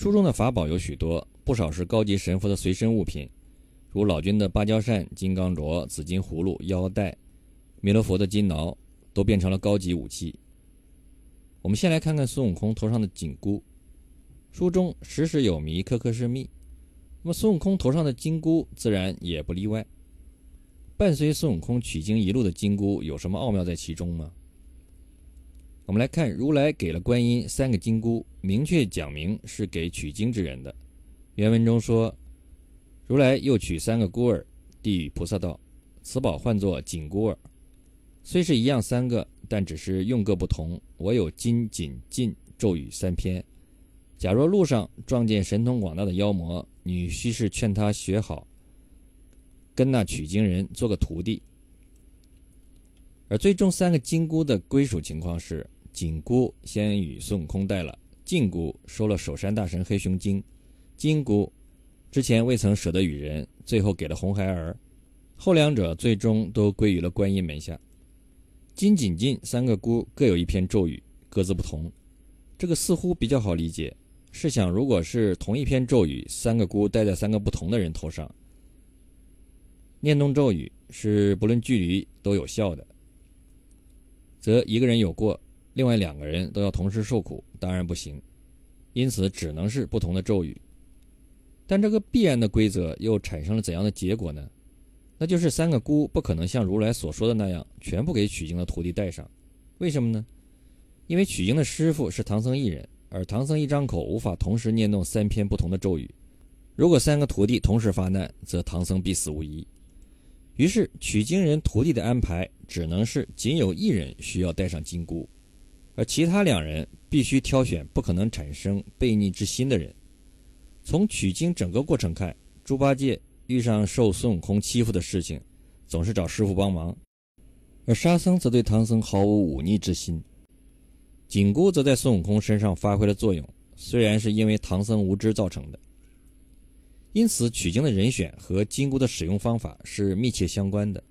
书中的法宝有许多，不少是高级神佛的随身物品，如老君的芭蕉扇、金刚镯、紫金葫芦、腰带，弥勒佛的金挠，都变成了高级武器。我们先来看看孙悟空头上的紧箍，书中时时有谜，颗颗是蜜。那么孙悟空头上的金箍自然也不例外。伴随孙悟空取经一路的金箍有什么奥妙在其中吗？我们来看，如来给了观音三个金箍，明确讲明是给取经之人的。原文中说，如来又取三个箍儿，递与菩萨道：“此宝唤作紧箍儿，虽是一样三个，但只是用各不同。我有金紧禁咒语三篇。假若路上撞见神通广大的妖魔，你须是劝他学好，跟那取经人做个徒弟。而最终三个金箍的归属情况是。”紧箍先与孙悟空戴了，禁箍收了守山大神黑熊精，金箍之前未曾舍得与人，最后给了红孩儿，后两者最终都归于了观音门下。金紧禁三个箍各有一篇咒语，各自不同，这个似乎比较好理解。试想，如果是同一篇咒语，三个箍戴在三个不同的人头上，念动咒语是不论距离都有效的，则一个人有过。另外两个人都要同时受苦，当然不行，因此只能是不同的咒语。但这个必然的规则又产生了怎样的结果呢？那就是三个箍不可能像如来所说的那样全部给取经的徒弟带上。为什么呢？因为取经的师傅是唐僧一人，而唐僧一张口无法同时念动三篇不同的咒语。如果三个徒弟同时发难，则唐僧必死无疑。于是取经人徒弟的安排只能是仅有一人需要带上金箍。而其他两人必须挑选不可能产生悖逆之心的人。从取经整个过程看，猪八戒遇上受孙悟空欺负的事情，总是找师傅帮忙；而沙僧则对唐僧毫无忤逆之心。紧箍则在孙悟空身上发挥了作用，虽然是因为唐僧无知造成的。因此，取经的人选和金箍的使用方法是密切相关的。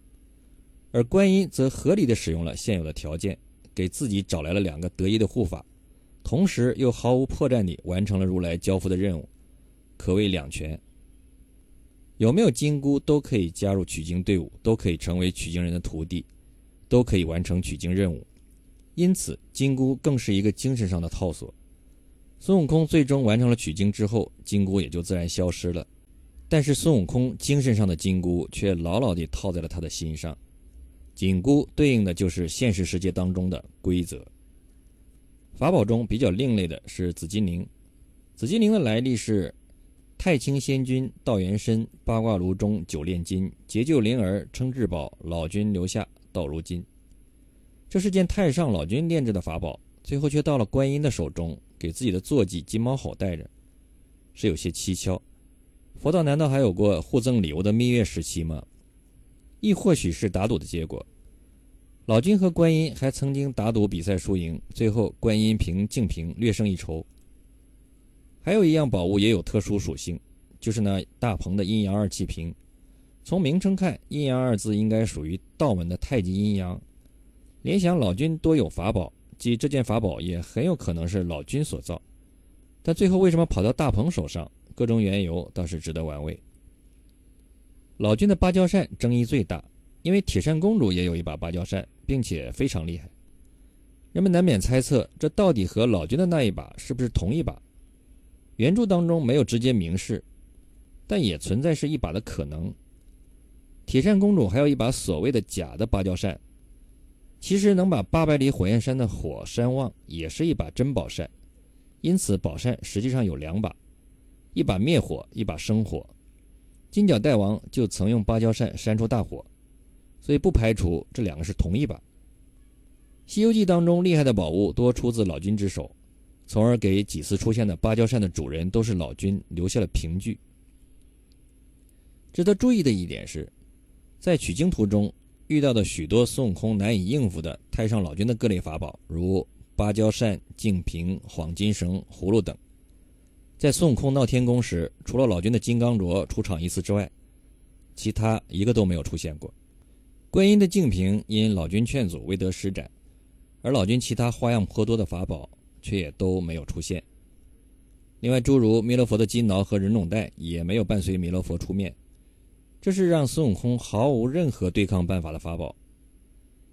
而观音则合理的使用了现有的条件。给自己找来了两个得意的护法，同时又毫无破绽地完成了如来交付的任务，可谓两全。有没有金箍都可以加入取经队伍，都可以成为取经人的徒弟，都可以完成取经任务。因此，金箍更是一个精神上的套索。孙悟空最终完成了取经之后，金箍也就自然消失了。但是，孙悟空精神上的金箍却牢牢地套在了他的心上。紧箍对应的就是现实世界当中的规则。法宝中比较另类的是紫金铃。紫金铃的来历是太清仙君道元深八卦炉中九炼金，结救灵儿称至宝，老君留下到如今。这是件太上老君炼制的法宝，最后却到了观音的手中，给自己的坐骑金毛猴带着，是有些蹊跷。佛道难道还有过互赠礼物的蜜月时期吗？亦或许是打赌的结果。老君和观音还曾经打赌比赛输赢，最后观音凭净瓶略胜一筹。还有一样宝物也有特殊属性，就是那大鹏的阴阳二气瓶。从名称看，阴阳二字应该属于道门的太极阴阳。联想老君多有法宝，即这件法宝也很有可能是老君所造。但最后为什么跑到大鹏手上？各种缘由倒是值得玩味。老君的芭蕉扇争议最大，因为铁扇公主也有一把芭蕉扇，并且非常厉害。人们难免猜测，这到底和老君的那一把是不是同一把？原著当中没有直接明示，但也存在是一把的可能。铁扇公主还有一把所谓的假的芭蕉扇，其实能把八百里火焰山的火扇旺，也是一把真宝扇。因此，宝扇实际上有两把，一把灭火，一把生火。金角大王就曾用芭蕉扇扇出大火，所以不排除这两个是同一把。《西游记》当中厉害的宝物多出自老君之手，从而给几次出现的芭蕉扇的主人都是老君留下了凭据。值得注意的一点是，在取经途中遇到的许多孙悟空难以应付的太上老君的各类法宝，如芭蕉扇、净瓶、黄金绳、葫芦等。在孙悟空闹天宫时，除了老君的金刚镯出场一次之外，其他一个都没有出现过。观音的净瓶因老君劝阻未得施展，而老君其他花样颇多的法宝却也都没有出现。另外，诸如弥勒佛的金挠和人种袋也没有伴随弥勒佛出面，这是让孙悟空毫无任何对抗办法的法宝。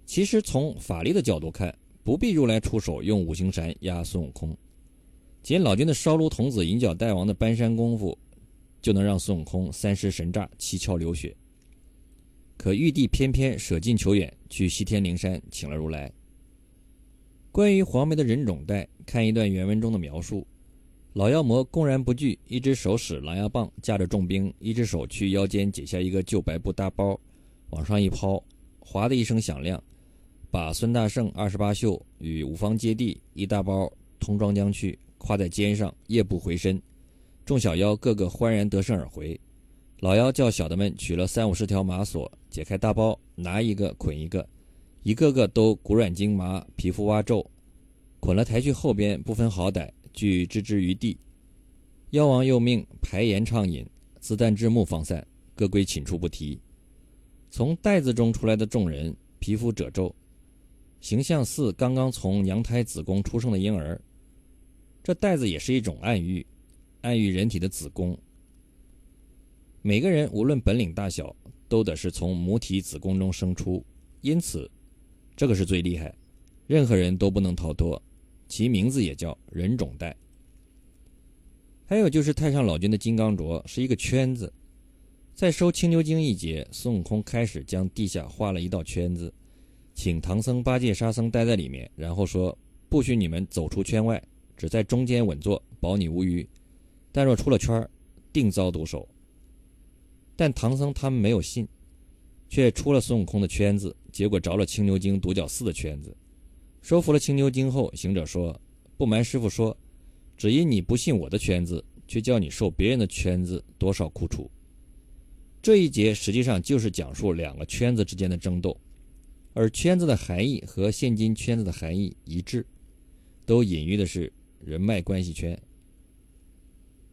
其实从法力的角度看，不必如来出手用五行山压孙悟空，仅老君的烧炉童子银角大王的搬山功夫，就能让孙悟空三尸神炸，七窍流血。可玉帝偏偏舍近求远，去西天灵山请了如来。关于黄梅的人种带，看一段原文中的描述：老妖魔公然不惧，一只手使狼牙棒，架着重兵，一只手去腰间解下一个旧白布大包，往上一抛，哗的一声响亮，把孙大圣、二十八宿与五方揭谛一大包通装将去，挎在肩上，夜不回身。众小妖个个欢然得胜而回。老妖叫小的们取了三五十条麻索，解开大包，拿一个捆一个，一个个都骨软筋麻，皮肤挖皱，捆了抬去后边，不分好歹，俱置之于地。妖王又命排筵畅饮，自弹至木方散，各归寝处不提。从袋子中出来的众人，皮肤褶皱，形象似刚刚从娘胎子宫出生的婴儿。这袋子也是一种暗喻，暗喻人体的子宫。每个人无论本领大小，都得是从母体子宫中生出，因此，这个是最厉害，任何人都不能逃脱。其名字也叫人种袋。还有就是太上老君的金刚镯是一个圈子，在收青牛精一节，孙悟空开始将地下画了一道圈子，请唐僧、八戒、沙僧待在里面，然后说不许你们走出圈外，只在中间稳坐，保你无虞。但若出了圈定遭毒手。但唐僧他们没有信，却出了孙悟空的圈子，结果着了青牛精独角四的圈子。收服了青牛精后，行者说：“不瞒师傅说，只因你不信我的圈子，却叫你受别人的圈子，多少苦楚。”这一节实际上就是讲述两个圈子之间的争斗，而圈子的含义和现今圈子的含义一致，都隐喻的是人脉关系圈，